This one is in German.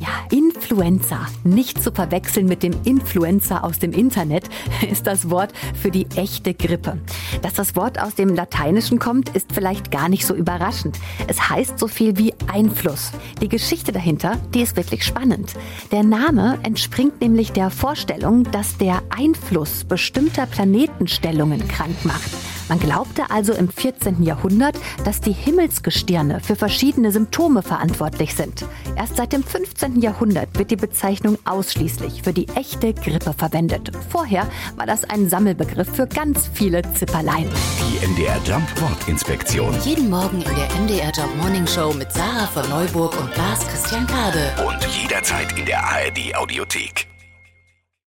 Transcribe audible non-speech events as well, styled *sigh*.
Ja, Influenza. Nicht zu verwechseln mit dem Influencer aus dem Internet *laughs* ist das Wort für die echte Grippe. Dass das Wort aus dem Lateinischen kommt, ist vielleicht gar nicht so überraschend. Es heißt so viel wie Einfluss. Die Geschichte dahinter, die ist wirklich spannend. Der Name entspringt nämlich der Vorstellung, dass der Einfluss bestimmter Planetenstellungen krank macht. Man glaubte also im 14. Jahrhundert, dass die Himmelsgestirne für verschiedene Symptome verantwortlich sind. Erst seit dem 15. Jahrhundert wird die Bezeichnung ausschließlich für die echte Grippe verwendet. Vorher war das ein Sammelbegriff für ganz viele Zipperlein. Die MDR Jump Wortinspektion. Jeden Morgen in der MDR Job Morning Show mit Sarah von Neuburg und Lars Christian Kade. Und jederzeit in der ARD Audiothek.